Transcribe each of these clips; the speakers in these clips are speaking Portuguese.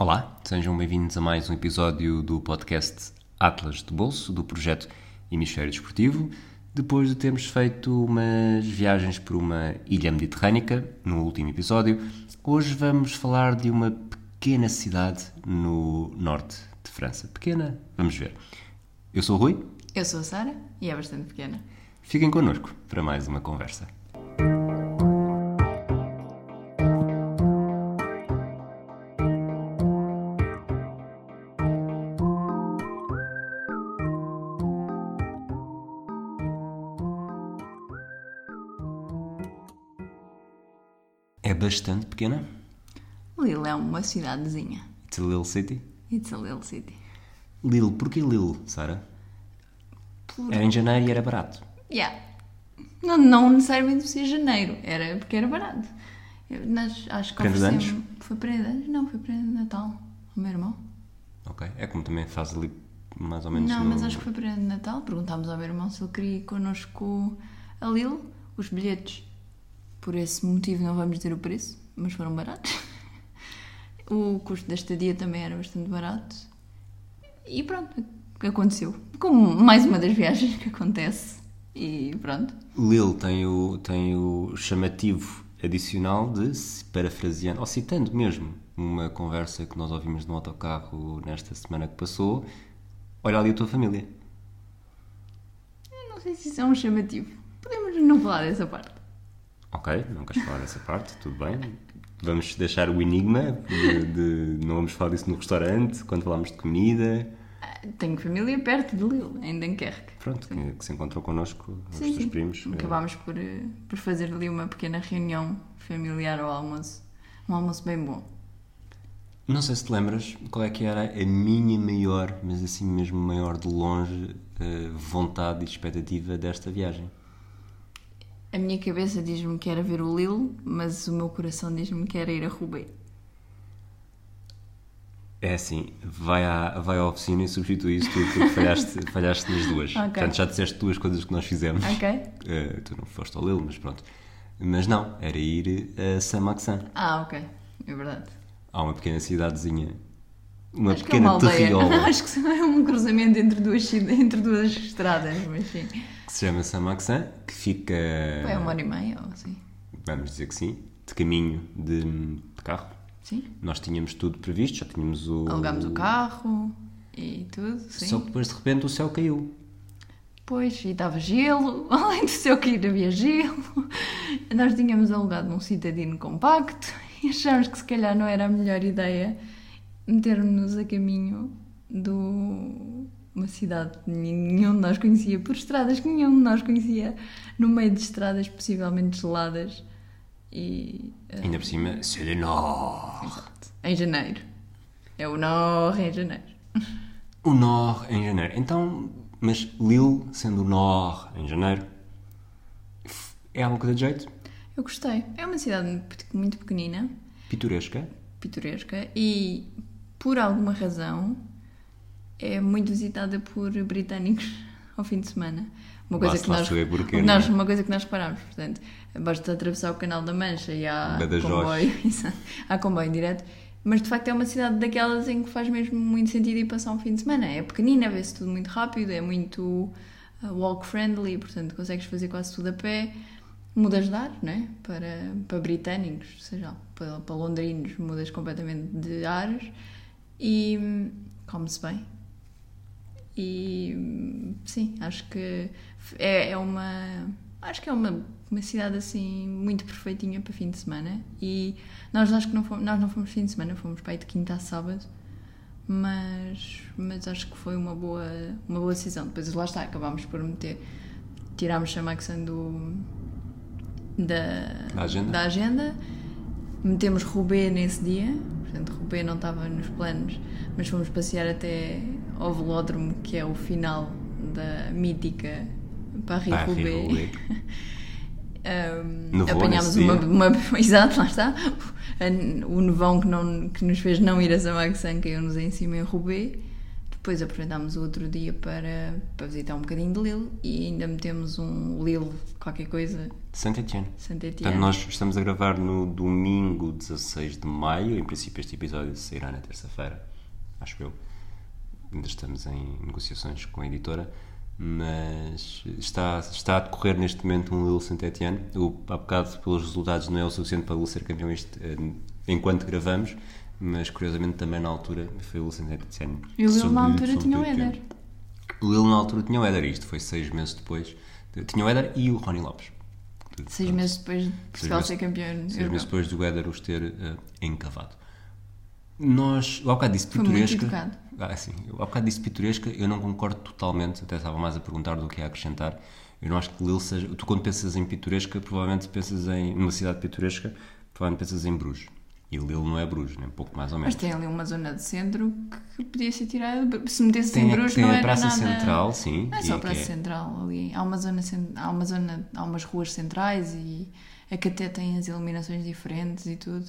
Olá, sejam bem-vindos a mais um episódio do podcast Atlas de Bolso, do projeto Hemisfério Desportivo. Depois de termos feito umas viagens por uma ilha mediterrânica no último episódio, hoje vamos falar de uma pequena cidade no norte de França. Pequena? Vamos ver. Eu sou o Rui. Eu sou a Sara e é bastante pequena. Fiquem connosco para mais uma conversa. Bastante pequena. Lille é uma cidadezinha. It's a little city. It's a little city. Lille, porquê Lille, Sara? Por... Era em janeiro e era barato. Yeah. Não, não necessariamente ser janeiro, era porque era barato. Eu, nós, acho que Prenda de anos? Foi prenda de anos? Não, foi prenda de Natal. O meu irmão? Ok. É como também faz ali mais ou menos Não, no... mas acho que foi prenda de Natal. Perguntámos ao meu irmão se ele queria ir connosco a Lille. Os bilhetes, por esse motivo, não vamos dizer o preço, mas foram baratos. O custo da estadia também era bastante barato. E pronto, aconteceu. Como mais uma das viagens que acontece. E pronto. Lille tem o, tem o chamativo adicional de, se parafraseando, ou citando mesmo, uma conversa que nós ouvimos no autocarro nesta semana que passou, olha ali a tua família. Eu não sei se isso é um chamativo. Podemos não falar dessa parte. Ok, não queres falar dessa parte, tudo bem. Vamos deixar o enigma de, de- não vamos falar disso no restaurante, quando falamos de comida. Ah, Tenho família perto de Lille, em Dunkerque. Pronto, que, que se encontrou connosco, os Sim, teus sim. primos. Acabámos por, eh, por fazer ali uma pequena reunião familiar ao almoço. Um almoço bem bom. Não sei se te lembras qual é que era a minha maior, mas assim mesmo maior de longe, eh, vontade e expectativa desta viagem. A minha cabeça diz-me que era ver o Lille, mas o meu coração diz-me que era ir a Roubaix. É assim, vai à, vai à oficina e substitui isso tudo porque falhaste, falhaste nas duas. Ok. Portanto, já disseste duas coisas que nós fizemos. Ok? Eh, tu não foste ao Lille, mas pronto. Mas não, era ir a Saint-Maxin. Ah, ok. É verdade. Há uma pequena cidadezinha, uma Acho é pequena aldeia. terriola Acho que é um cruzamento entre duas, entre duas estradas, mas sim. que se chama Saint-Maxin, que fica, É uma hora e meia ou assim. vamos dizer que sim, de caminho de, de carro. Sim. Nós tínhamos tudo previsto, já tínhamos o. Alugámos o carro e tudo, sim. Só que depois de repente o céu caiu. Pois, e estava gelo, além do seu cair havia gelo. Nós tínhamos alugado um citadino compacto e achámos que se calhar não era a melhor ideia meter-nos a caminho de uma cidade que nenhum de nós conhecia, por estradas que nenhum de nós conhecia, no meio de estradas possivelmente geladas e eh, Ainda por cima, c'est le nord. em janeiro. É o Nord em janeiro. O nord em janeiro. Então, mas Lille, sendo o nord em janeiro, é coisa de jeito? Eu gostei. É uma cidade muito- muito pequenina. Pitoresca. pitoresca e por alguma razão é muito visitada por britânicos ao fim de semana. Uma coisa Basta que nós, porquê, nós- não é? uma coisa que nós reparámos, portanto, basta atravessar o Canal da Mancha e há Badajoz. comboio, há comboio direto, mas de facto é uma cidade daquelas em que faz mesmo muito sentido ir passar um fim de semana. É pequenina, vê-se tudo muito rápido, é muito uh, walk friendly, portanto consegues fazer quase tudo a pé. Mudas de ar, né? Para, para britânicos, seja para, para londrinos, mudas completamente de ares e come-se bem. E sim, acho que é, é uma. Acho que é uma, uma cidade assim muito perfeitinha para fim de semana. E nós acho que não fomos, nós não fomos fim de semana, fomos para aí de quinta a sábado. Mas, mas acho que foi uma boa, uma boa decisão. Depois lá está, acabámos por meter. Tirámos a Maxan do, da, Da agenda. da agenda. Metemos Roubaix nesse dia, portanto Roubaix não estava nos planos, mas fomos passear até ao velódromo, que é o final da mítica Paris-Roubaix. Um, apanhámos uma, dia? uma. Exato, lá está. O nevão que, não, que nos fez não ir a Samaxan caiu-nos em cima em Roubaix. Depois aproveitámos o outro dia para, para visitar um bocadinho de Lille e ainda metemos um Lille qualquer coisa, Saint-Etienne. Saint-Étienne. Portanto, nós estamos a gravar no domingo 16 de maio. Em princípio, este episódio sairá na terça-feira, acho eu. Ainda estamos em negociações com a editora, mas está, está a decorrer neste momento um Lille Saint-Etienne. Há bocado, pelos resultados, não é o suficiente para o Lille ser campeão este, eh, enquanto gravamos, mas curiosamente também na altura foi o Lille Saint-Etienne. E o Lille Sob- na altura tinha o. Éder. O Lille na altura tinha o Éder, isto foi seis meses depois. Tinha o Éder e o Rony Lopes. Seis meses depois de Portugal ser campeão Seis europeu. meses depois do Éder os ter eh, encavado. Nós, eu há bocado disse Foi muito pitoresca. educado. Ah, sim, eu há bocado disse pitoresca, eu não concordo totalmente, até estava mais a perguntar do que a acrescentar. Eu não acho que Lille seja. Tu, quando pensas em pitoresca, provavelmente pensas em. numa cidade pitoresca, provavelmente pensas em Bruges. E Lille não é Bruges, nem pouco mais ou menos. Mas tem ali uma zona de centro que podia ser tirada. Se metesse tem em a, Bruges tem não a Praça nada... Central, sim. Não é só a que Praça é- Central ali. Há uma zona, há uma zona, há umas ruas centrais e é que até tem as iluminações diferentes e tudo.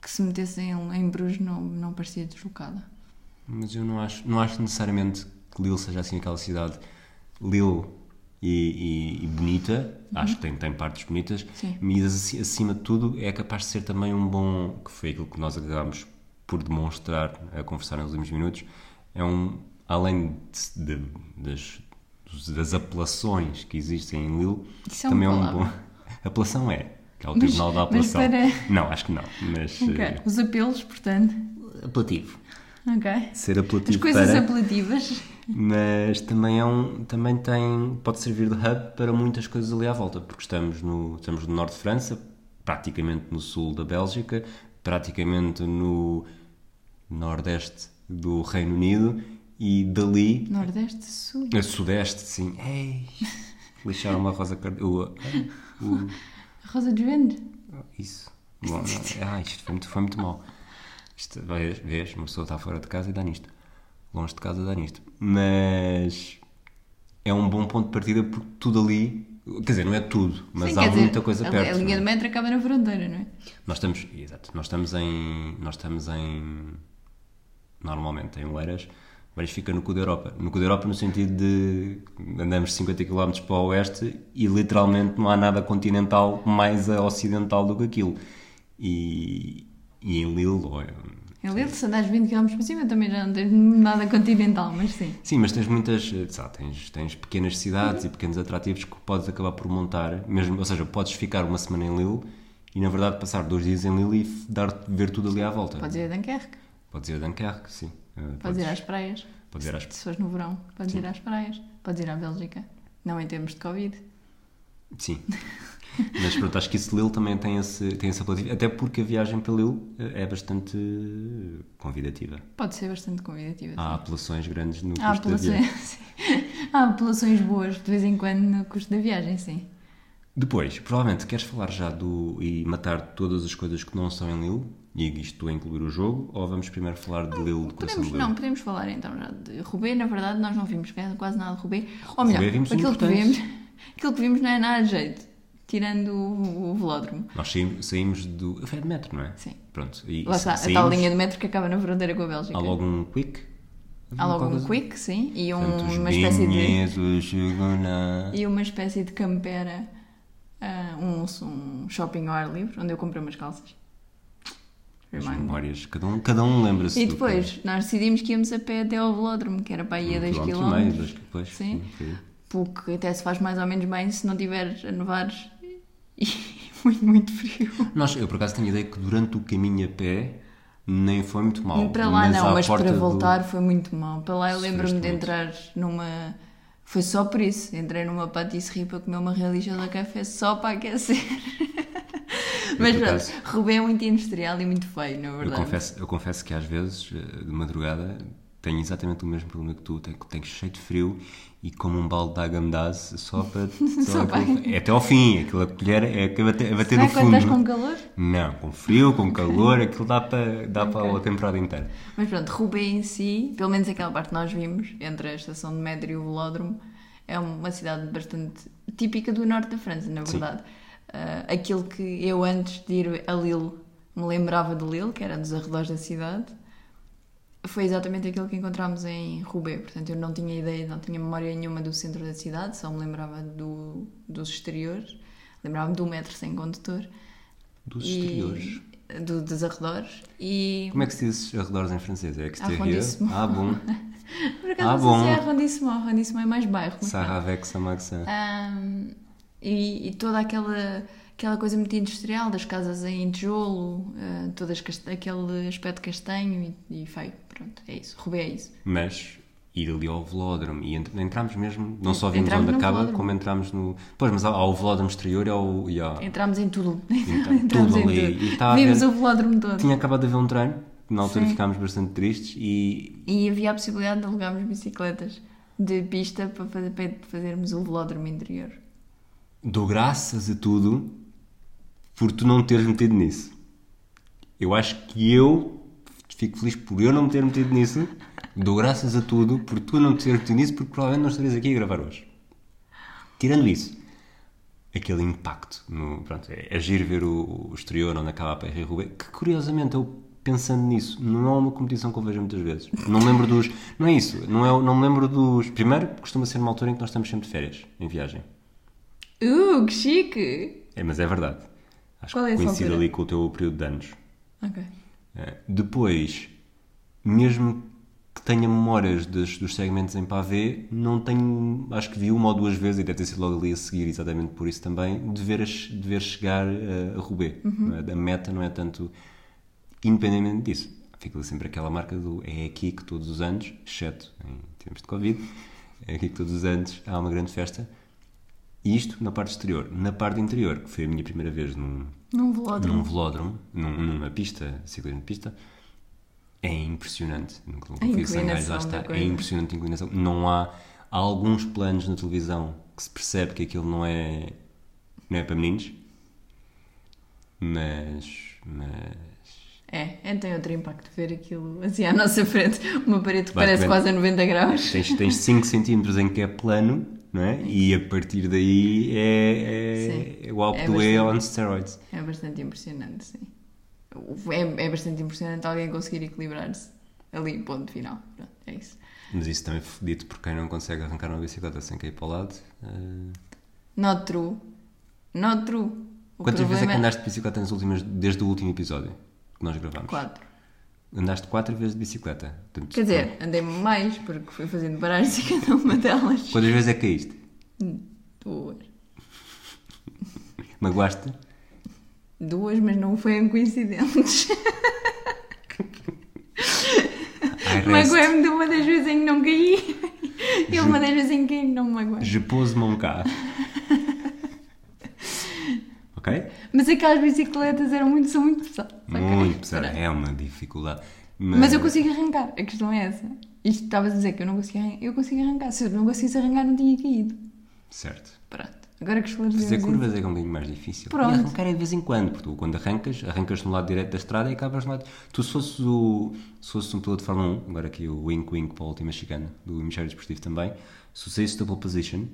Que se metesse em, em Bruges não, não parecia deslocada. Mas eu não acho, não acho necessariamente que Lille seja assim aquela cidade Lille e, e- e bonita. Acho que tem, tem partes bonitas. Uhum. Sim. Mas aci- acima de tudo é capaz de ser também um bom. que foi aquilo que nós acabámos por demonstrar a conversar nos últimos minutos. É um. além de- de- das, das apelações que existem em Lille, é também é um bom. Apelação é. Que é o Mas- Tribunal da mas Apelação. para- Não, acho que não. Mas. Ok. eh, Os apelos, portanto. apelativo. Ok. Ser As apelativo coisas para apelativas. mas também é um também tem pode servir de hub para muitas coisas ali à volta porque estamos no estamos no norte de França praticamente no sul da Bélgica praticamente no nordeste do Reino Unido e dali Nordeste, Sul. a sudeste sim ei lixaram uma rosa card... o, o, Rosa de Vendes. isso Bom, não, ah, isto foi muito, foi muito mal isto, vês, vês, uma pessoa está fora de casa e dá nisto longe de casa dá nisto mas é um bom ponto de partida porque tudo ali quer dizer, não é tudo mas Sim, há dizer, muita coisa a, perto A linha é? metro acaba na fronteira, não é? nós estamos, exato, nós estamos em nós estamos em normalmente em Oeiras mas fica no cu da Europa no cu da Europa no sentido de andamos 50 km para o oeste e literalmente não há nada continental mais a ocidental do que aquilo e, e em Lille ou em- Em Lille, se andares 20 km por cima, também já não tens nada continental, mas sim. Sim, mas tens muitas, eh, sabe, tens, tens pequenas cidades e pequenos atrativos que podes acabar por montar, mesmo, ou seja, podes ficar uma semana em Lille e na verdade passar dois dias em Lille e dar ver tudo ali à volta. Podes ir a Dunkerque, Podes ir a Dunkerque, sim. Eh, podes ir às praias. podes ir às Se fores no verão, podes ir às praias. Podes ir à Bélgica. Não em termos de Covid. Sim. Mas pronto, acho que isso de Lille também tem esse, tem esse apelativo, até porque a viagem para Lille eh, é bastante eh, convidativa. Pode ser bastante convidativa. Há apelações grandes no sim. Há custo da viagem. sim. Há apelações boas de vez em quando no custo da viagem, sim. Depois, provavelmente queres falar já do e matar todas as coisas que não são em Lille, e isto a incluir o jogo, ou vamos primeiro falar de Lille, de Podemos, de Lille? não, podemos falar então já de Roubaix. Na verdade, nós não vimos quase nada de Roubaix. Ou melhor, Roubaix vimos o aquilo que, vimos, aquilo que vimos não é nada de jeito. Tirando o, o velódromo. Nós saímos, saímos do. Foi de metro, não é? Sim. Pronto. E Lá está, a saímos, tal linha de metro que acaba na fronteira com a Bélgica. Há logo um quick. Há logo um quick, sim, e um- Portanto, uma espécie de e uma espécie de campera, ah, um, um shopping ao ar livre, onde eu comprei umas calças. As memórias, cada um, cada um lembra-se E do depois, nós decidimos que íamos a pé até ao velódromo, que era para ir a 2 Um quilómetro e meio, km. dois, depois, Sim. foi. Porque até se faz mais ou menos bem se não tiveres a nevar e muito, muito frio. Nós, eu por acaso tenho a ideia que durante o caminho a pé nem foi muito mal. para lá não, à mas para do- voltar foi muito mal. Para lá eu lembro-me de muito. entrar numa. Foi só por isso. Entrei numa patisserie para comer uma religiosa café só para aquecer. mas pronto, Roubaix é muito industrial e muito feio, na Eu verdade. confesso, eu confesso que às vezes, eh, de madrugada, tenho exatamente o mesmo problema que tu. Tenho, tenho cheio de frio e como um balde de Agamdaz só para. Só para- é até ao fim. Aquilo a colher é a bater, a bater Será no fundo. estás com calor? Não, com frio, com calor, aquilo dá para, dá para a temporada inteira. Mas pronto, Roubaix em si, pelo menos aquela parte que nós vimos, entre a estação de metro e o velódromo, é uma cidade bastante típica do norte da França, na verdade. Ah, aquilo que eu antes de ir a Lille me lembrava de Lille, que era dos arredores da cidade, foi exatamente aquilo que encontramos em Roubaix. Portanto, eu não tinha ideia, não tinha memória nenhuma do centro da cidade, só me lembrava do, dos exteriores. Lembrava-me do metro sem condutor. Dos E- exteriores. do- dos arredores. E. Como é que se diz arredores em francês? É exterior? Ah, bom. Por acaso Ah, não bom. sei se é arrondissement. Arrondissement é mais bairro. mas Sarra pronto. avec Samaxan. Ahm, e, e toda aquela, aquela coisa muito industrial das casas em tijolo, todas cast- aquele aspecto castanho e, e feio. Pronto, é isso. Roubaix é isso. Mas ir ali ao velódromo e ent- entramos mesmo, não só vimos Entramos onde acaba, velódromo. como entramos no. Pois, mas há, há o velódromo exterior e ao. E há... Entramos em tudo. Então, Entramos tudo em ali. tudo. E tá Vimos ver- o velódromo todo. Tinha acabado de haver um treino, na altura Sim. ficámos bastante tristes e. E havia a possibilidade de alugarmos bicicletas de pista para, fazer, para fazermos o velódromo interior. Dou graças a tudo por tu não teres metido nisso. Eu acho que eu fico feliz por eu não me ter metido nisso. Dou graças a tudo por tu não te teres metido nisso, porque provavelmente não estarias aqui a gravar hoje. Tirando isso, aquele impacto. No, pronto, é, é giro ver o, o exterior onde acaba a PR Roubaix, que curiosamente eu pensando nisso, não é uma competição que eu vejo muitas vezes. Não me lembro dos. Não é isso, não, é, não me lembro dos. Primeiro, costuma ser uma altura em que nós estamos sempre de férias, em viagem. Uh, que chique! É, mas é verdade. Acho Qual é que coincide ali com o teu período de anos. Ok. Eh, depois, mesmo que tenha memórias dos, dos segmentos em pavê, não tenho, acho que vi uma ou duas vezes, e deve ter sido logo ali a seguir, exatamente por isso também, de ver, de ver chegar eh, a Roubaix. Uhum. não é? A meta não é tanto, independentemente disso. Fica sempre aquela marca do é aqui que todos os anos, exceto em tempos de Covid, é aqui que todos os anos há uma grande festa. Isto na parte exterior. Na parte interior, que foi a minha primeira vez num, Num velódromo. num velódromo, num- numa pista, ciclismo de pista, é impressionante. Nunca nunca A fui a inclinação lá está. É impressionante a inclinação. Não há, há alguns planos na televisão que se percebe que aquilo não é, não é para meninos, mas, mas É, é, tem outro impacto ver aquilo assim à nossa frente, uma parede que parece Basicamente- quase a 90 graus. tens, tens 5 centímetros em que é plano, não é? E a partir daí é, Sim. é, o Alpe É bastante. on steroids. É bastante impressionante, sim. É, é bastante impressionante alguém conseguir equilibrar-se ali, ponto final. Pronto, é isso. Mas isso também foi dito por quem não consegue arrancar uma bicicleta sem cair para o lado. eh, Not true. Not true. O Quantas vezes é que problema andaste de bicicleta nas últimas, desde o último episódio que nós gravámos? Quatro. Andaste quatro vezes de bicicleta. Portanto, Quer dizer, andei mais, porque fui fazendo paragens em cada uma delas. Quantas vezes é que caíste? Duas. Magoaste? Duas, mas não foram coincidentes. Ai, reste. Magoei-me de uma das vezes em que não caí e uma das vezes em que não me magoei. Je pose mon cas. Ok? Mas aquelas bicicletas eram muito, são muito pesadas. Muito pesado. Pronto. É uma dificuldade. Mas eu consigo arrancar, a questão é essa. Isto estavas a dizer que eu não conseguia arrancar. Eu consigo arrancar. Se eu não conseguisse arrancar, não tinha caído. Certo. Pronto. Agora que Fazer isso. curvas é um bocadinho mais difícil. Pronto. E arrancar é de vez em quando, porque tu quando arrancas, arrancas no lado direito da estrada e acabas no lado. Tu se fosses, o, se fosses um piloto de Fórmula 1, agora aqui o wink wink para a última chicana do Hemisfério Desportivo também, se tu saísses da pole position,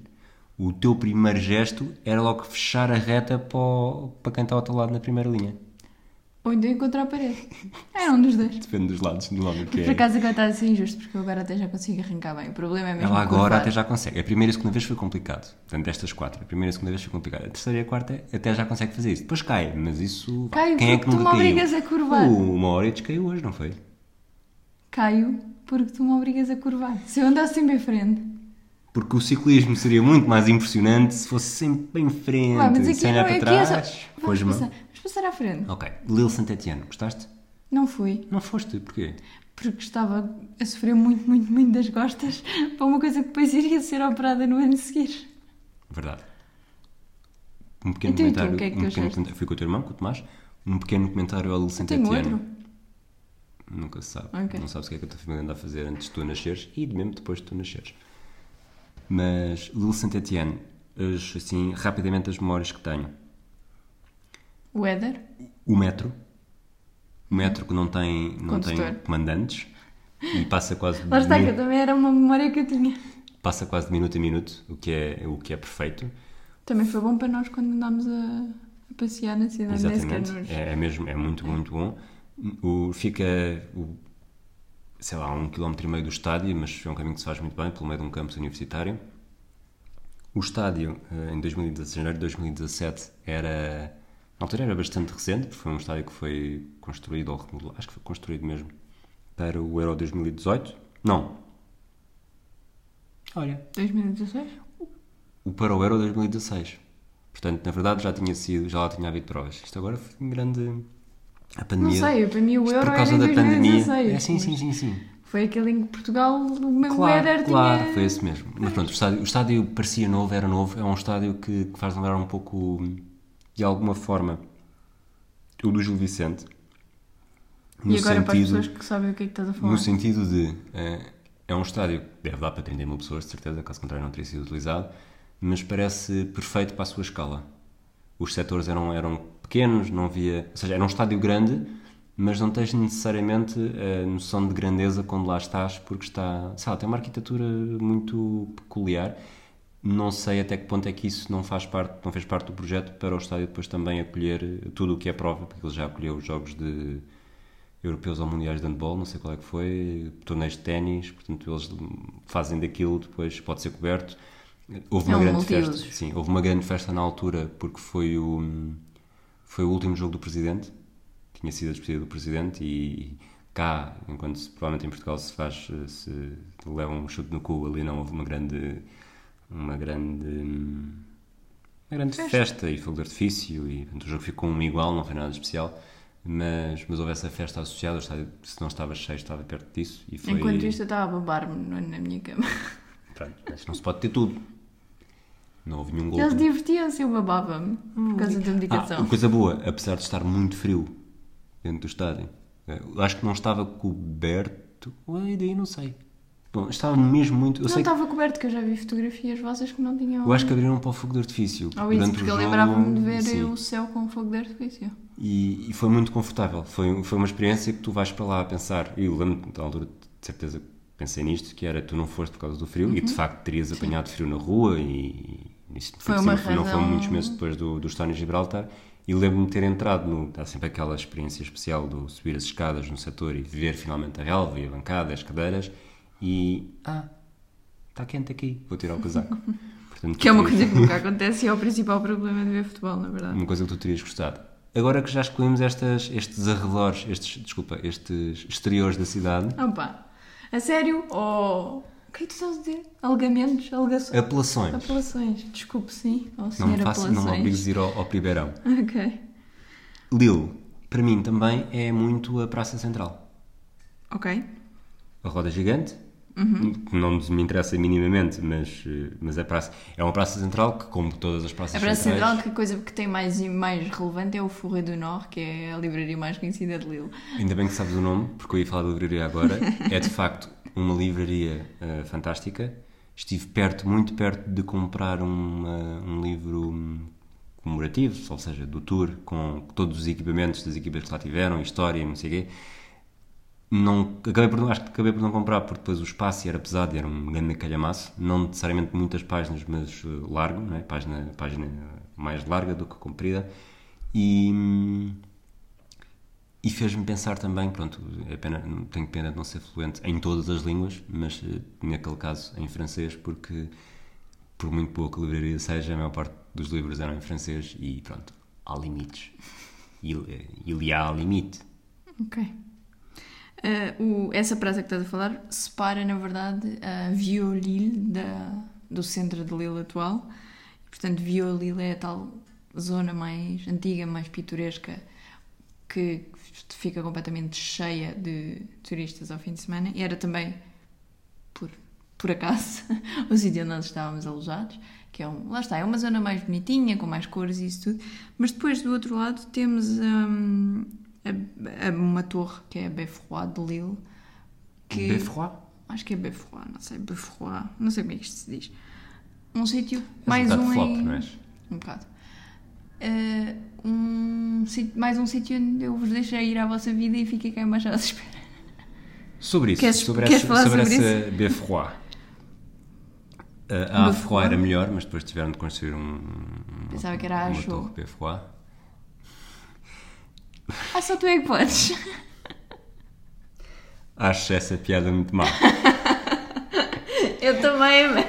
o teu primeiro gesto era logo fechar a reta para, o- para quem está ao teu lado na primeira linha. Ou então encontrar a parede. Era um dos dois. Depende dos lados do homem que Por é. acaso agora está a ser injusto, porque eu agora até já consigo arrancar bem. O problema é mesmo Ela agora curvar. até já consegue. A primeira e a segunda vez foi complicado. Portanto, destas quatro. A primeira e a segunda vez foi complicado. A terceira e a quarta até já consegue fazer isso. Depois cai, mas isso. Caio, Quem é porque que tu nunca me caiu? obrigas a curvar. O uma hora e caiu hoje, não foi? Caio, porque tu me obrigas a curvar. Se eu andasse sempre em frente. Porque o ciclismo seria muito mais impressionante se fosse sempre em frente, Vá, mas aqui sem olhar para aqui é trás. só... Vamos passar, vamos passar à frente. Ok. Lille Saint-Etienne, gostaste? Não fui, Não foste, porquê? porque estava a sofrer muito, muito, muito das costas para uma coisa que depois iria ser operada no ano a seguir. Verdade. Um pequeno Então, tu, comentário. o que é que um pequeno comentário. Fui com o teu irmão, com o Tomás. Um pequeno comentário ao Lille Tenho Saint-Etienne. outro. Nunca se sabe. Ok. Não sabes o que é que a tua família anda a fazer antes de tu nasceres e mesmo depois de tu nasceres. Mas Lille Saint-Etienne, as, assim, rapidamente as memórias que tenho. O Éder, O metro. O metro que não tem, não tem comandantes e passa quase, lá está, que também era uma memória que eu tinha. passa quase de minuto a minuto, o que é, o que é perfeito. Também foi bom para nós quando andámos a, a passear na cidade. Exatamente. É, é mesmo, é muito, muito bom. O, fica o, sei lá, a um quilómetro e meio do estádio, mas é um caminho que se faz muito bem, pelo meio de um campus universitário. O estádio, eh, em 2017, janeiro de 2017, era. Na altura era bastante recente, porque foi um estádio que foi construído, ou remodelado, acho que foi construído mesmo, para o Euro 2018. Não. Olha. 2016? O para o Euro 2016. Portanto, na verdade já tinha sido, já lá tinha havido provas. Isto agora foi um grande. A pandemia. Não sei, para mim o Euro por causa era da em pandemia. 2016. É, sim, sim, sim, sim. Foi aquele em que Portugal, o meu Claro, Éder claro, tinha... foi esse mesmo. Mas pronto, o estádio, o estádio parecia novo, era novo. É um estádio que, que faz lembrar um pouco, de alguma forma, o do Gil Vicente. No E agora para as sentido, pessoas que sabem o que é que estás a falar. no sentido de. eh, é um estádio que deve dar para 30 mil pessoas, de certeza, caso contrário não teria sido utilizado, mas parece perfeito para a sua escala. Os setores eram, eram pequenos, não havia. Ou seja, era um estádio grande, mas não tens necessariamente a noção de grandeza quando lá estás, porque está. Sei lá, tem uma arquitetura muito peculiar. Não sei até que ponto é que isso não faz parte, não fez parte do projeto para o estádio depois também acolher tudo o que é prova, porque ele já acolheu os jogos de europeus ou mundiais de handball, não sei qual é que foi, torneios de ténis, portanto eles fazem daquilo, depois pode ser coberto. Houve É uma um grande festa, multiusos. sim, houve uma grande festa na altura porque foi o foi o último jogo do presidente, tinha sido a despedida do presidente e cá, enquanto se- provavelmente em Portugal se faz se leva um chute no cu, ali não houve uma grande uma grande uma grande Festa. festa, e fogo de artifício e portanto, o jogo ficou um igual, não foi nada especial. Mas, mas houve essa festa associada, o estádio, se não estava cheio, estava perto disso. E foi... Enquanto isto eu estava a babar-me na minha cama. Pronto, mas não se pode ter tudo. Não houve nenhum gol. Eles divertiam-se, eu babava-me por causa da Ah, medicação. uma coisa boa, apesar de estar muito frio dentro do estádio, eh, eu acho que não estava coberto. Ai, daí não sei. Bom, estava mesmo muito. Eu, não sei que, estava coberto, que eu já vi fotografias vossas que não tinham. eu acho que abriram para o fogo de artifício. Ou isso, durante o porque eu jogo, lembrava-me de ver sim. o céu com fogo de artifício. E, e foi muito confortável. Foi, foi uma experiência que tu vais para lá a pensar. E eu lembro-me, da altura, de certeza, pensei nisto, que era tu não foste por causa do frio e de facto terias apanhado frio na rua e isso. Foi uma cima, foi- não foi razão- muitos meses depois do, do estádio em Gibraltar. E lembro-me de ter entrado no. Há sempre aquela experiência especial do subir as escadas no setor e ver finalmente a relva e a bancada, as cadeiras e. Ah, está quente aqui, vou tirar o casaco. Portanto, Que é uma coisa que nunca acontece e é o principal problema de ver futebol, na verdade. uma coisa que tu terias gostado. Agora que já excluímos estas, estes arredores, estes, desculpa, estes exteriores da cidade, Opa, a sério? Ou. O que é que tu estás a dizer? Alegamentos? Alegações? apelações. Apelações. Desculpe, sim. Ou Não me faças, não me obrigues a ir ao, ao Pribeirão. Ok. Lille, para mim também é muito a Praça Central. Ok. A roda gigante, Uhum. que não me interessa minimamente, mas, eh, mas é, praça, é uma praça central que, como todas as praças A Praça centrais... Central, que a coisa que tem mais, mais relevante é o Forré do Nord, que é a livraria mais conhecida de Lille. Ainda bem que sabes o nome, porque eu ia falar da livraria agora. É de facto uma livraria eh, fantástica. Estive perto, muito perto de comprar uma- um livro comemorativo, ou seja, do tour, com todos os equipamentos das equipas que lá tiveram, história e não sei o quê. Não, acabei por, acho que acabei por não comprar porque depois o espaço era pesado era um grande calhamaço. Não necessariamente muitas páginas, mas eh, largo, não é? página, página mais larga do que comprida. E, hum, e fez-me pensar também, pronto, é pena, tenho pena de não ser fluente em todas as línguas, mas eh, naquele caso em francês, porque por muito a livraria seja, a maior parte dos livros eram em francês e pronto, há limites. Il, eh, il y a limite. Ok. Eh, o- essa praça que estás a falar separa, na verdade, a da, do centro de Lille atual. E, portanto, Vieux-Lille é a tal zona mais antiga, mais pitoresca, que fica completamente cheia de turistas ao fim de semana. E era também, por, por acaso, o sítio onde nós estávamos alojados. Que é um, lá está, é uma zona mais bonitinha, com mais cores e isso tudo. Mas depois, do outro lado, temos hum, a- a- uma torre que é a Beffroi de Lille. Que, Beffroi? Acho que é Beffroi, não sei, Beffroi, não sei como é que isto se diz. Um sítio, És mais um um, flop, em... não és? Um bocado. Eh, um, mais um sítio onde eu vos deixei ir à vossa vida e fiquei cá embaixo à vossa espera. Sobre isso, Queres- sobre, queres essa, falar sobre, sobre essa Beffroi. Uh, a? Afroi era melhor, mas depois tiveram de construir um, Pensava que era a uma torre Beffroi. Ah, só tu é que podes. Acho essa piada muito má. Eu também, mas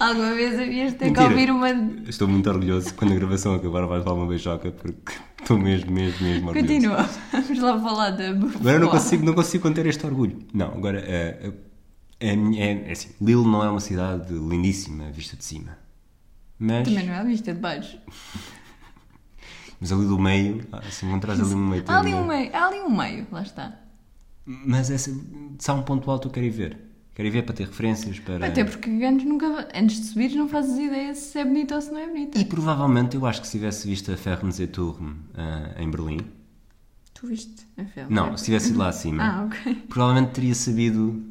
alguma vez havias de ter que Mentira. ouvir uma. Estou muito orgulhoso. Quando a gravação acabar, vais levar uma beijoca porque estou mesmo, mesmo, mesmo orgulhoso. Continua. Vamos lá falar da. Agora não consigo, não consigo conter este orgulho. Não, agora é, é, é, é assim, Lille não é uma cidade lindíssima vista de cima. Mas, Também não é vista de baixo. mas ali do meio, ah, se encontrares ali no meio. Há ali um meio, há ali um meio, lá está. Mas essa, se há um ponto alto eu quero ir ver. Quero ver para ter referências, para... Até porque antes, nunca, antes de subires não fazes ideia se é bonito ou se não é bonito. E provavelmente eu acho que se tivesse visto a Fernsehturm ah, em Berlim, Tu viste a filme? não, se tivesse ido lá acima, Ah, ok. provavelmente teria sabido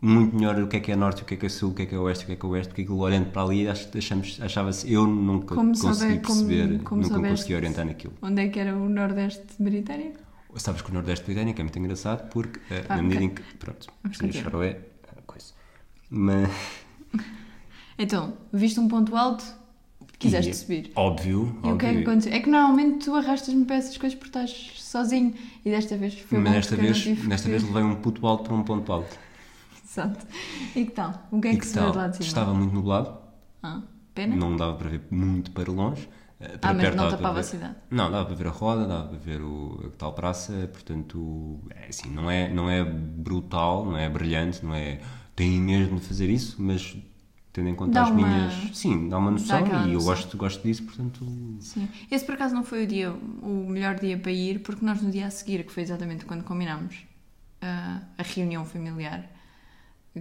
muito melhor o que é que é norte, o que é que é sul, o que é que é oeste, o que é que é oeste, porque aquilo olhando para ali ach- achamos- achava-se, eu nunca Como consegui souber- como- perceber, como nunca consegui orientar naquilo. Onde é que era o Nordeste britânico? Sabes que o Nordeste Britânico é muito engraçado porque, eh, Ah, na medida ok. em que, pronto. Choroé, é coisa. Mas, Então, viste um ponto alto, quiseste e, subir. Óbvio, E o que é que óbvio. aconteceu? É que normalmente tu arrastas-me para essas coisas porque estás sozinho e desta vez foi Mas desta vez, desta que- vez levei um puto alto para um ponto alto. Exato. E que tal? O que é que, que se vê de lá de cima? Estava muito nublado, Ah, pena? não dava para ver muito para longe. Eh, para ah, mas não tapava a cidade. Não, dava para ver a roda, dava para ver o, a tal praça, portanto, é assim, não é, não é brutal, não é brilhante, não é. Tem mesmo de fazer isso, mas tendo em conta Dá as uma- minhas. Sim, dá uma noção aquela e eu noção. gosto, gosto disso, portanto. Sim. Esse por acaso não foi o dia, o melhor dia para ir, porque nós no dia a seguir, que foi exatamente quando combinámos ah, a reunião familiar,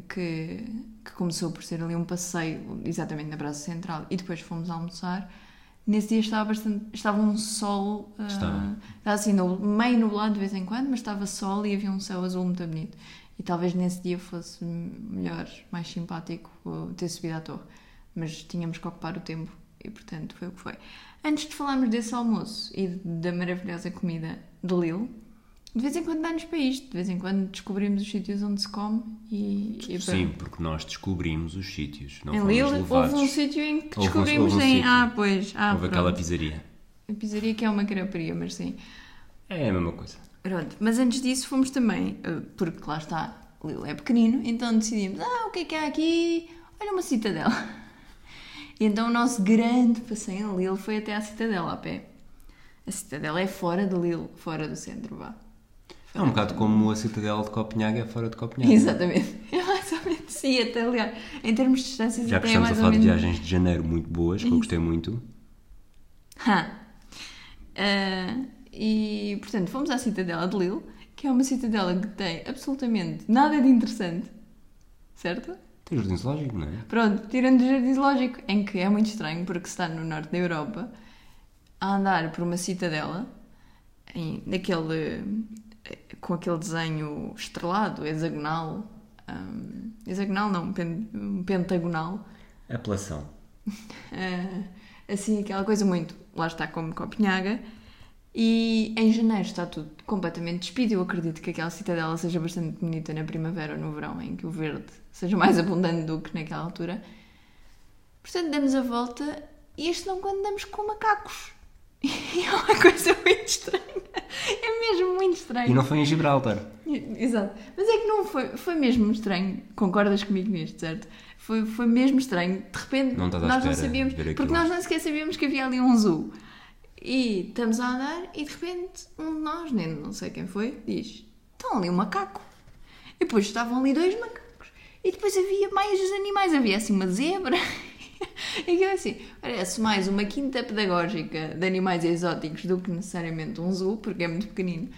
que, que começou por ser ali um passeio exatamente na Praça Central e depois fomos almoçar. Nesse dia estava bastante, estava um sol, ah, Estava. assim no- meio nublado de vez em quando, mas estava sol e havia um céu azul muito bonito. E talvez nesse dia fosse melhor, mais simpático uh, ter subido à torre. Mas tínhamos que ocupar o tempo e, portanto, foi o que foi. Antes de falarmos desse almoço e da maravilhosa comida de Lille, de vez em quando dá-nos para isto. De vez em quando descobrimos os sítios onde se come e, e. Sim, porque nós descobrimos os sítios, não Em Lille levados. houve um sítio em que Houve descobrimos houve um em... Ah, pois. Ah, Houve aquela pronto. pizzaria. A pizzaria que é uma caraparia, mas sim. É a mesma coisa. Pronto, mas antes disso fomos também, eh, porque lá está, Lille é pequenino, então decidimos, ah, o que é que há aqui? Olha uma citadela. E então o nosso grande passeio em Lille foi até à citadela a pé. A citadela é fora de Lille, fora do centro, vá. É um bocado como a Citadela de Copenhague é fora de Copenhague. Exatamente. É mais ou menos sim, até aliás, em termos de distâncias Já que até é estamos a falar de viagens de janeiro muito boas, que eu gostei muito. Ha. Ah, e, portanto, fomos à Citadela de Lille, que é uma citadela que tem absolutamente nada de interessante, certo? Tem jardim zoológico, não é? Pronto, tirando o jardim zoológico, em que é muito estranho porque se está no norte da Europa, a andar por uma citadela, em, naquele, com aquele desenho estrelado, hexagonal, hum, hexagonal não, pen- um pentagonal, Apelação. ah, assim, aquela coisa muito, lá está como Copenhaga, e em janeiro está tudo completamente despido. Eu acredito que aquela citadela seja bastante bonita na primavera ou no verão, em que o verde seja mais abundante do que naquela altura. Portanto, damos a volta e este não quando damos com macacos. E é uma coisa muito estranha. É mesmo muito estranho. E não foi em Gibraltar. Exato. Mas é que não foi, foi mesmo estranho. Concordas comigo nisto, certo? Foi, foi mesmo estranho. De repente, Não nós não sabíamos. Porque nós nem sequer sabíamos que havia ali um zoo. E estamos a andar e de repente um de nós, nem não sei quem foi, diz: Estão ali um macaco. E depois estavam ali dois macacos. E depois havia mais os animais. Havia assim uma zebra. E aquilo assim, parece mais uma quinta pedagógica de animais exóticos do que necessariamente um zoo, porque é muito pequenino.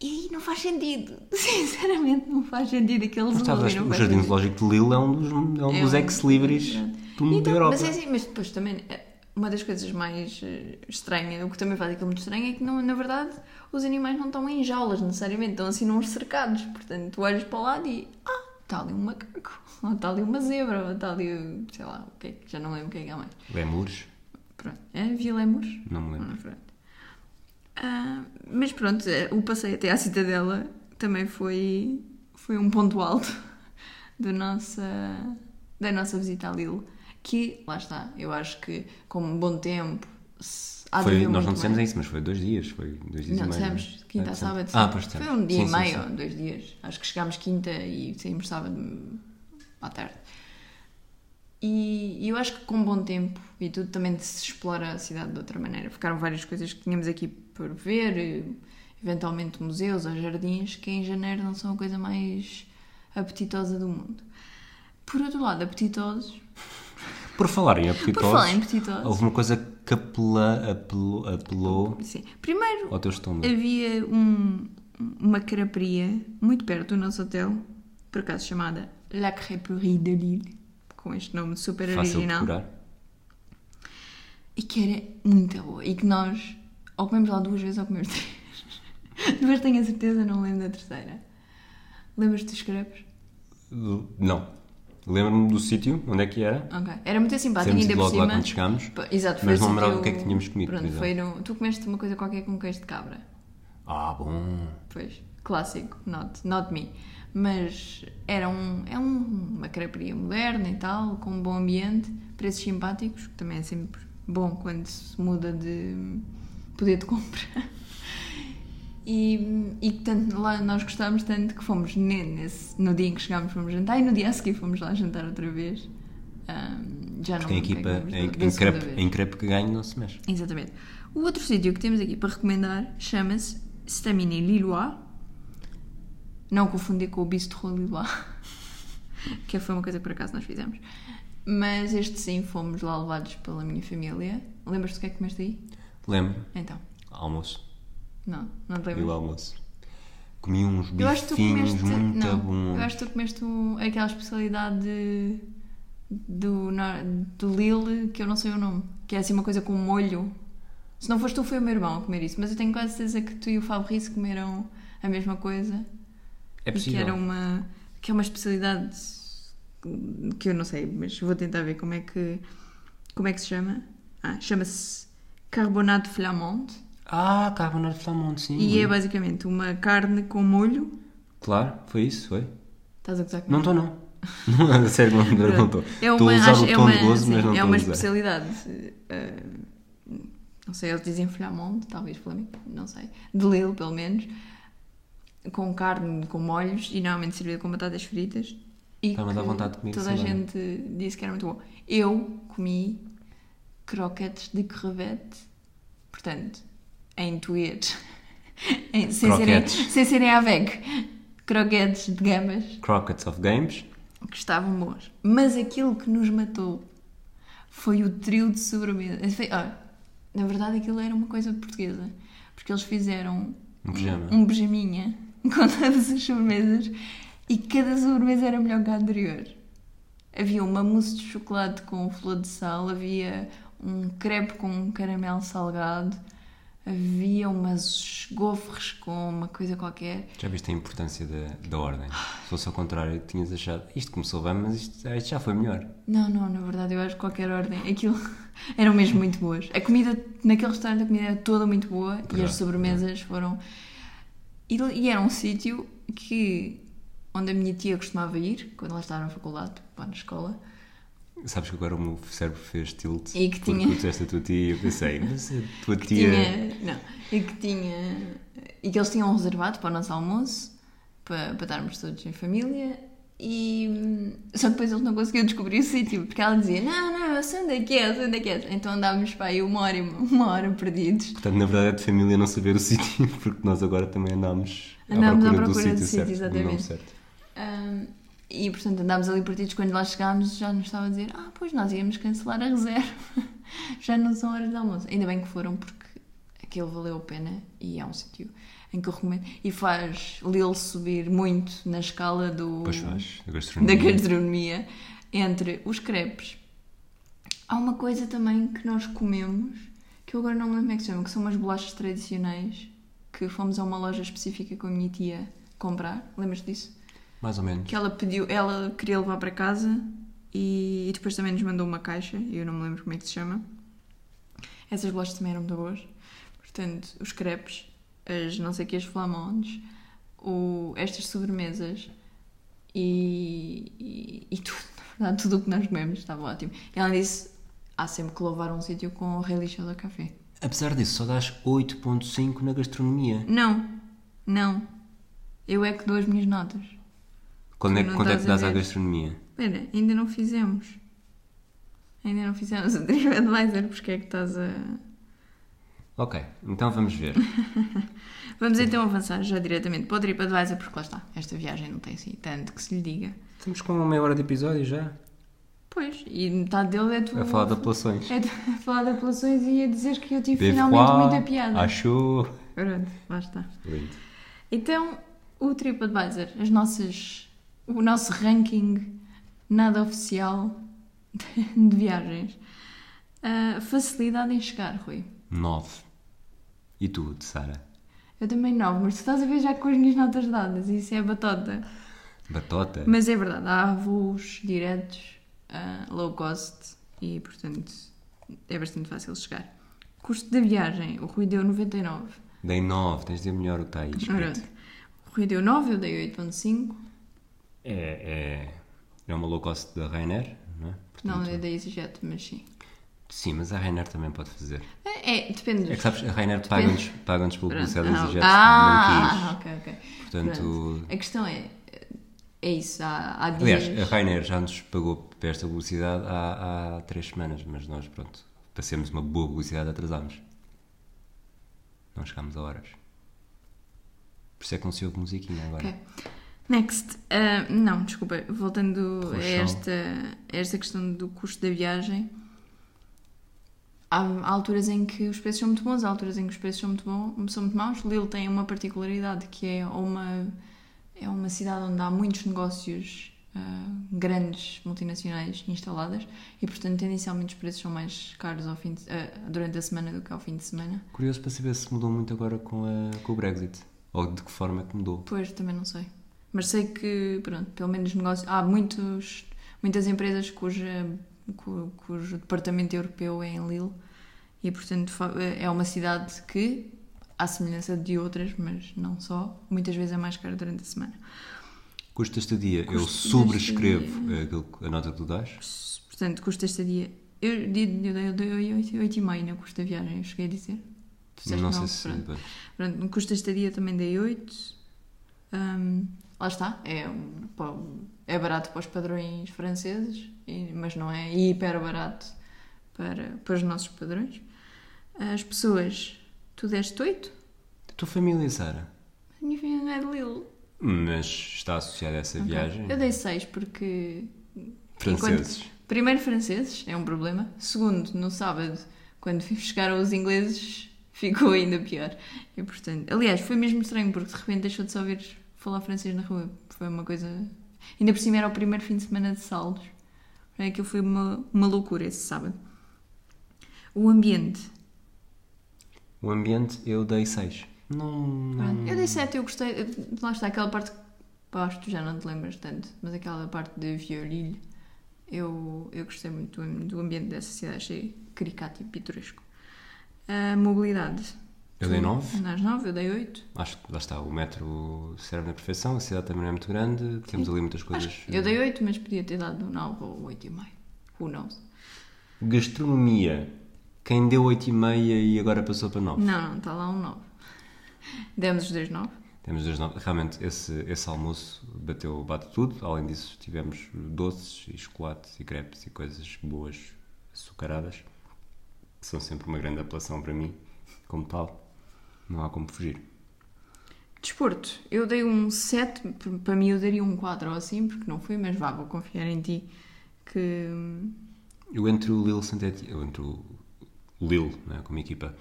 E aí não faz sentido. Sinceramente, não faz sentido aquele Mas zoo. sabes, que o Jardim. Zoológico de Lille é um dos, é um É dos um- ex-libris do mundo Então, da Europa. Mas, é assim, mas depois também, eh, uma das coisas mais eh, estranhas, o que também faz aquilo muito estranho, é que não, na verdade os animais não estão em jaulas necessariamente, estão assim nos cercados. Portanto, tu olhas para o lado e. Ah, está ali um macaco, ou está ali uma zebra, ou está ali. sei lá, o que é que- já não lembro o que é que há mais. Lemures? Pronto. É Vilemurs? Não me lembro. Ah, pronto. Ah, mas pronto, eh, o passeio até à Citadela também foi, foi um ponto alto do nossa, da nossa visita a Lille. Que, lá está, eu acho que com um bom tempo, se- há de Foi, haver nós não muito dissemos mais. isso, mas foi dois dias. Foi dois dias Não, e meio. dissemos quinta É, a sábado. Ah, pois. Foi um dia Sim, e sim, meio, sim. dois dias. Acho que chegámos quinta e saímos sábado à tarde. E, e eu acho que com bom tempo e tudo também se explora a cidade de outra maneira. Ficaram várias coisas que tínhamos aqui por ver, eventualmente museus ou jardins, que em janeiro não são a coisa mais apetitosa do mundo. Por outro lado, apetitosos. Por falar em Por apetitosos, falar em apetitosos. houve uma coisa que apela, apelou, apelou Sim. Primeiro, ao teu estômago. havia um- uma creperia muito perto do nosso hotel, por acaso chamada La Crêperie de Lille, com este nome super Fácil de original, curar. e que era muito boa. E que nós, ou comemos lá duas vezes ou comemos três. duas tenho a certeza, não lembro da terceira. Lembras-te dos crepes? Não. Lembro-me do sítio, onde é que era. Ok. Era muito simpático, ainda por logo lá cima. quando chegámos. Exato, mas não me lembrava o que é que tínhamos comido, Pronto, foi no... Tu comeste uma coisa qualquer com queijo de cabra. Ah, bom. Pois, clássico, not, not me. Mas era um, é um- uma creperia moderna e tal, com um bom ambiente, preços simpáticos, que também é sempre bom quando se muda de poder de compra. E, e tanto, lá nós gostávamos tanto que fomos ne- nesse, no dia em que chegámos fomos jantar e no dia a seguir fomos lá jantar outra vez. Ahm, já não Porque me lembro equipa, o em, crepe, em crepe que ganho não se mexe. Exatamente. O outro sítio que temos aqui para recomendar chama-se Stamina Lillois. Não confundir com o Bistrot Lillois, que foi uma coisa que por acaso nós fizemos. Mas este sim, fomos lá levados pela minha família. Lembras-te do que é que comeste aí? Lembro. Então, Almoço. Não, não te E o almoço. Comi uns Eu acho que tu bifinhos comeste. muito não, bons. eu acho que tu comeste o- aquela especialidade de- do, nor- do Lille, que eu não sei o nome, que é assim uma coisa com molho. Se não foste tu, foi o meu irmão a comer isso, mas eu tenho quase certeza que tu e o Fabrice comeram a mesma coisa É e que possível. era uma que é uma especialidade que eu não sei, mas vou tentar ver como é que como é que se chama. Ah, chama-se carbonate flamande Ah, carbonara de flamande, sim. e é basicamente uma carne com molho. Claro, foi isso, foi. Estás a gozar Não comigo? estou, não. Não, a sério, não estou. Não estou. É Estou uma, a usar é tom uma, de gozo, sim, mas não é estou uma especialidade. eh, não sei, eles dizem flamande, talvez flaming, não sei. De Lille, pelo menos. Com carne, com molhos e normalmente servida com batatas fritas. E dar que vontade de comer Toda a agora. gente disse que era muito bom. Eu comi croquetes de crevette, portanto, em tweet, em, sem, serem, Croquetes. sem serem avec, croquetes de gambas Crockets of Games. que estavam bons. Mas aquilo que nos matou foi o trio de sobremesa. Olha, na verdade, aquilo era uma coisa portuguesa. Porque eles fizeram Um pijama. um pijaminha com todas as sobremesas e cada sobremesa era melhor que a anterior. Havia uma mousse de chocolate com flor de sal, havia um crepe com um caramelo salgado, havia umas gofres com uma coisa qualquer. Já viste a importância da, da ordem? Se fosse ao contrário, tinhas achado isto começou bem, mas isto, ah, isto já foi melhor. Não, não, na verdade eu acho que qualquer ordem. Aquilo eram mesmo muito boas. A comida, naquele restaurante, a comida era toda muito boa e as sobremesas foram. E, e era um sítio que. onde a minha tia costumava ir, quando ela estava na faculdade, pá, na escola. Sabes que agora o meu cérebro fez tilt E que porque tinha- tu disseste a tua tia e eu pensei, mas a tua tia. tinha. Não, e que tinha. E que eles tinham reservado para o nosso almoço, para, para estarmos todos em família. E só que depois eles não conseguiam descobrir o sítio, porque ela dizia: Não, não, eu sei onde é que é, eu sei onde é que é. Então andávamos para aí uma hora, uma hora perdidos. Portanto, na verdade é de família não saber o sítio, porque nós agora também andámos, Andámos à à procura, procura do do sítio sítio, certo, do exatamente. certo. Ahm, e portanto andámos ali partidos quando lá chegámos já nos estava a dizer ah pois nós íamos cancelar a reserva. Já não são horas de almoço. Ainda bem que foram porque aquilo valeu a pena e é um sítio em que eu recomendo. E faz Lille subir muito na escala do faz, a da gastronomia. gastronomia entre os crepes. Há uma coisa também que nós comemos que eu agora não me lembro como é que se chama que são umas bolachas tradicionais que fomos a uma loja específica com a minha tia comprar. Lembras disso? Mais ou menos. que ela pediu, ela queria levar para casa e, e depois também nos mandou uma caixa, e eu não me lembro como é que se chama. Essas bolachas também eram muito boas. Portanto, os crepes, as não sei que as flamandes, o, estas sobremesas e, e, e tudo, na verdade, tudo o que nós comemos estava ótimo. E ela disse: há sempre que louvar um sítio com o relish da café. Apesar disso, só dás 8.5 na gastronomia. Não, não. Eu é que dou as minhas notas. Quando é, que- não quando é que estás a dás à ver. gastronomia? Espera, ainda não fizemos. Ainda não fizemos o TripAdvisor, porque é que estás a... Ok, então vamos ver. Vamos então avançar já diretamente para o TripAdvisor, porque lá está, esta viagem não tem assim tanto que se lhe diga. Estamos com uma meia hora de episódio já. Pois, e metade dele é tu... A falar de apelações. É tu a falar de apelações e a dizer que eu tive finalmente muita piada. Achou. Pronto, lá está. Lindo. Então, o TripAdvisor, as nossas, o nosso ranking nada oficial de viagens. Ah, facilidade em chegar, Rui. 9. E tu, Sara? Eu também não, mas tu estás a ver já com as minhas notas dadas, isso é batota. Batota? Mas é verdade, há voos diretos, ah, low cost e, portanto, é bastante fácil chegar. Custo da viagem, o Rui deu 99. Dei 9, tens de dizer melhor o que está aí escrito. o Rui deu 9, eu dei 8.5. É, é, é uma low cost da Rainer, não é? Não, Portanto, eu dei EasyJet, mas sim. Sim, mas a Rainer também pode fazer. É, é, depende. É que sabes, a Rainer paga-nos paga publicidade dos Ah, objetos ah, ok, ok. Portanto, Pronto. A questão é, é isso, há, há dias... aliás, a Rainer já nos pagou para esta publicidade há, há três semanas, mas nós, pronto, para sermos uma boa publicidade, atrasámos. Não chegámos a horas. Por isso é que não se ouve musiquinha agora. Ok. Next. Ah, não, desculpa, voltando a esta, a esta questão do custo da viagem. Há, há alturas em que os preços são muito bons, há alturas em que os preços são muito, bons, são muito maus. Lille tem uma particularidade que é uma, é uma cidade onde há muitos negócios ah, grandes multinacionais instaladas e, portanto, tendencialmente os preços são mais caros ao fim de- ah, durante a semana do que ao fim de semana. Curioso para saber se mudou muito agora com, a, com o Brexit. Ou de que forma é que mudou. Pois, também não sei. Mas sei que, pronto, pelo menos negócio. Há muitos, muitas empresas cuja, cu- cujo departamento europeu é em Lille e, portanto, é uma cidade que, à semelhança de outras, mas não só, muitas vezes é mais cara durante a semana. Custo esta dia, eu Custo sobrescrevo aquilo, a nota que tu dás. Portanto, custa esta dia. Eu, dei, eu dei 8,5 na custa viagem, eu cheguei a dizer. Tu disseste Não sei se. pronto. Pronto, no custo esta dia também dei 8. Hum, lá está, é, um, é barato para os padrões franceses, mas não é hiper barato para, para os nossos padrões. As pessoas, tu deste 8? A tua família, Sara? A minha filha não é de Lille. Mas está associada a essa Ok. viagem? Eu dei 6 porque Franceses. Primeiro, franceses, é um problema. Segundo, no sábado, quando chegaram os ingleses, ficou ainda pior. E, portanto, aliás, foi mesmo estranho, porque de repente deixou de só ouvir falar francês na rua. Foi uma coisa. Ainda por cima era o primeiro fim de semana de saldos. Aquilo foi uma, uma loucura esse sábado. O ambiente. O ambiente eu dei 6. Não, não. Eu dei 7, eu gostei. Lá está, aquela parte. Pá, acho que tu já não te lembras tanto, mas aquela parte de Violilho, eu, eu gostei muito do, do ambiente dessa cidade, achei caricato e pitoresco. A mobilidade. Eu dei 9. Nas 9, eu dei 8. Acho que lá está, o metro serve na perfeição, a cidade também não é muito grande, temos ali muitas coisas. Eu dei 8, mas podia ter dado 9 ou 8,5. Who knows? Gastronomia. Quem deu 8,5 e agora passou para 9? Não, não, está lá um 9. Demos os dois 9. Temos dois 9. Realmente, esse, esse almoço bateu, bate tudo. Além disso, tivemos doces e chocolates e crepes e coisas boas, açucaradas, que são sempre uma grande apelação para mim, como tal. Não há como fugir. Desporto, eu dei um 7, p- para mim eu daria um 4 ou assim, porque não fui, mas vá, vou confiar em ti que. hum, Eu entre o Lille Saint eu entre o Lille, né, como equipa,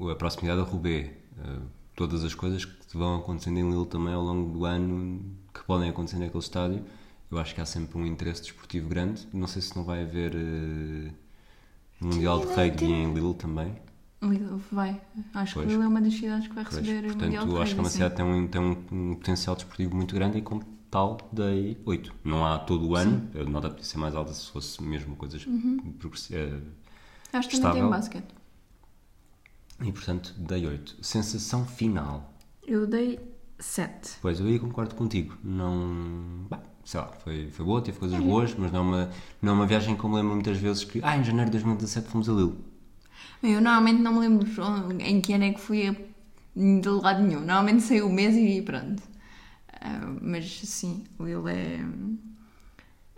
a proximidade a Roubaix, eh, todas as coisas que vão acontecendo em Lille também ao longo do ano, que podem acontecer naquele estádio, eu acho que há sempre um interesse desportivo grande. Não sei se não vai haver um Mundial de Rugby em Lille também. Vai, acho Pois. que Lille é uma das cidades que vai Pois, receber o Mundial portanto, de acho que é uma cidade tem um, tem um, potencial desportivo muito grande e como tal dei 8. Não há todo o ano, a nota podia ser mais alta se fosse mesmo coisas Uhum. progressi- eh, sim. Acho que também tem basquete. E portanto, dei 8. Sensação final. Eu dei 7. Pois, eu aí concordo contigo. Não. Bah, sei lá, foi, foi boa, teve Uhum. coisas boas, mas não é, uma, não é uma viagem como lembro muitas vezes que. Ah, em janeiro de 2017 fomos a Lille. Eu normalmente não me lembro em que ano é que fui a- de lado nenhum. Normalmente sei o mês e pronto. Ah, mas sim, o Lille é.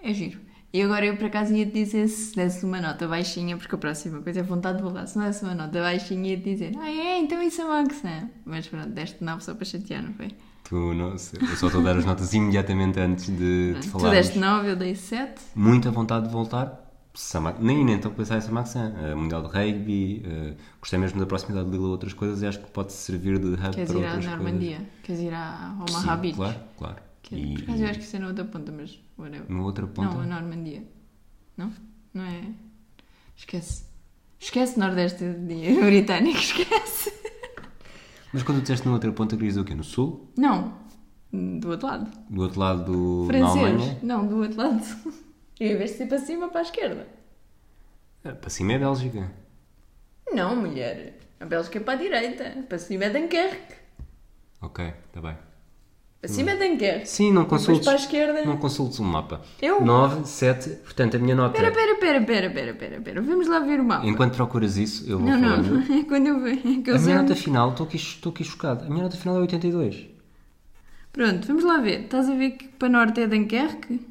é giro. E agora eu por acaso ia te dizer se desse uma nota baixinha, porque a próxima coisa é vontade de voltar. Se não desse uma nota baixinha, ia te dizer, ah é, então isso é maçã. Mas pronto, deste 9 só para chatear, não foi? Tu, não eu só estou a dar as notas imediatamente antes de, de tu falarmos. deste 9, eu dei 7. Muita vontade de voltar. Nem nem estou a pensar em Samaxan. Uh, mundial de Rugby. uh, gostei mesmo da proximidade de Lille a outras coisas e acho que pode servir de hub Queres para ir à outras Normandia? Queres ir à coisas. Omaha Sim, Beach? Claro, claro. Que, E, por acaso eu acho que isso é na outra ponta, mas whatever. numa outra ponta. Não, a Normandia. Não? Não é? Esquece. Esquece Nordeste de- britânico, esquece. Mas quando tu disseste numa outra ponta, querias dizer o quê? No sul? Não, do outro lado. Do outro lado do, Francês. Alemanha? Não, do outro lado. Eu, em vez de ser para cima, para a esquerda. Ah, Para cima é Bélgica. Não, mulher. A Bélgica é para a direita. Para cima é Dunkerque. Ok, está bem. Para cima é Dunkerque. Sim, não Depois consultes, para a esquerda. não consultes o mapa. Eu? 9, 7, portanto a minha nota... Pera, pera, pera, pera, pera, pera, pera. Vamos lá ver o mapa. Enquanto procuras isso, eu vou Não, não, falando. não. É quando eu vejo. É que eu A sei minha nota onde- final, estou aqui, estou aqui chocado. A minha nota final é 82. Pronto, vamos lá ver. Estás a ver que para norte é Dunkerque?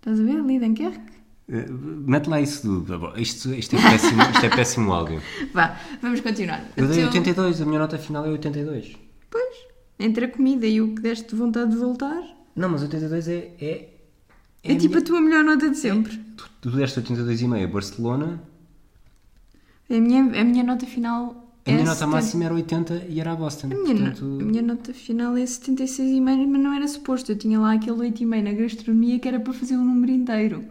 Estás a ver ali Dunkerque? Eh, Mete lá isso tudo. Isto, isto, é péssimo, isto é péssimo áudio. Vá, vamos continuar. Eu dei Então, 82, a minha nota final é 82. Pois, entre a comida e o que deste de vontade de voltar, Não, mas 82 é. É, é, tipo a tua melhor nota de sempre. Tu, tu deste 82,5 a Barcelona, A minha, a minha nota final a é minha nota 70. máxima era 80 e era a Boston. A minha, no- Portanto, a minha nota final é 76,5, mas não era suposto. Eu tinha lá aquele 8,5 na gastronomia que era para fazer o número inteiro.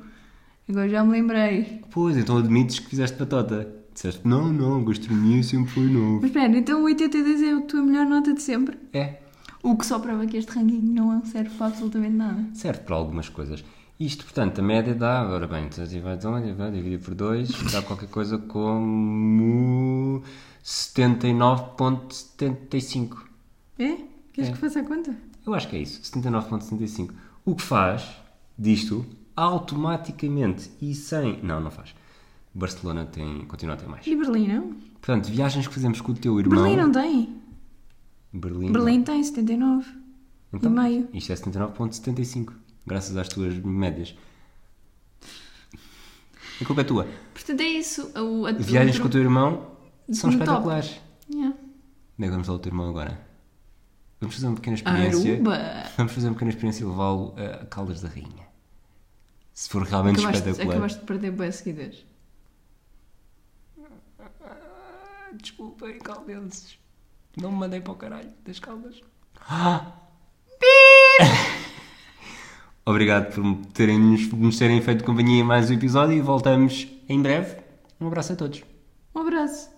Agora já me lembrei. Pois, então admites que fizeste batota. Disseste, não, não, gastronomia sempre foi novo. Mas espera, então o 82 é a tua melhor nota de sempre? É, O que só prova que este ranking não serve para absolutamente nada. serve para algumas coisas. Isto, portanto, a média dá, ora bem, então, dividir por 2, dá qualquer coisa como 79,75. É? Queres É. que faça a conta? Eu acho que é isso, 79,75. O que faz disto automaticamente e sem. Não, não faz. Barcelona tem, continua a ter mais. E Berlim não? Portanto, viagens que fazemos com o teu irmão. Berlim não tem. Berlim. Berlim tem 79. Então, e meio. Isto é 79,75. Graças às tuas médias. A culpa é tua. Portanto é isso. O, a, Viagens com o teu irmão são no top. espetaculares. Yeah. Onde é que vamos lá o teu irmão agora? Vamos fazer uma pequena experiência. Aruba. Vamos fazer uma pequena experiência e levá-lo a Caldas da Rainha. Se for realmente Acabaste, espetacular. acabaste de perder bem seguidores. Desculpem, caldenses. Não me mandei para o caralho das caldas. Obrigado por terem, nos, nos terem feito companhia em mais um episódio e voltamos em breve. Um abraço a todos. Um abraço.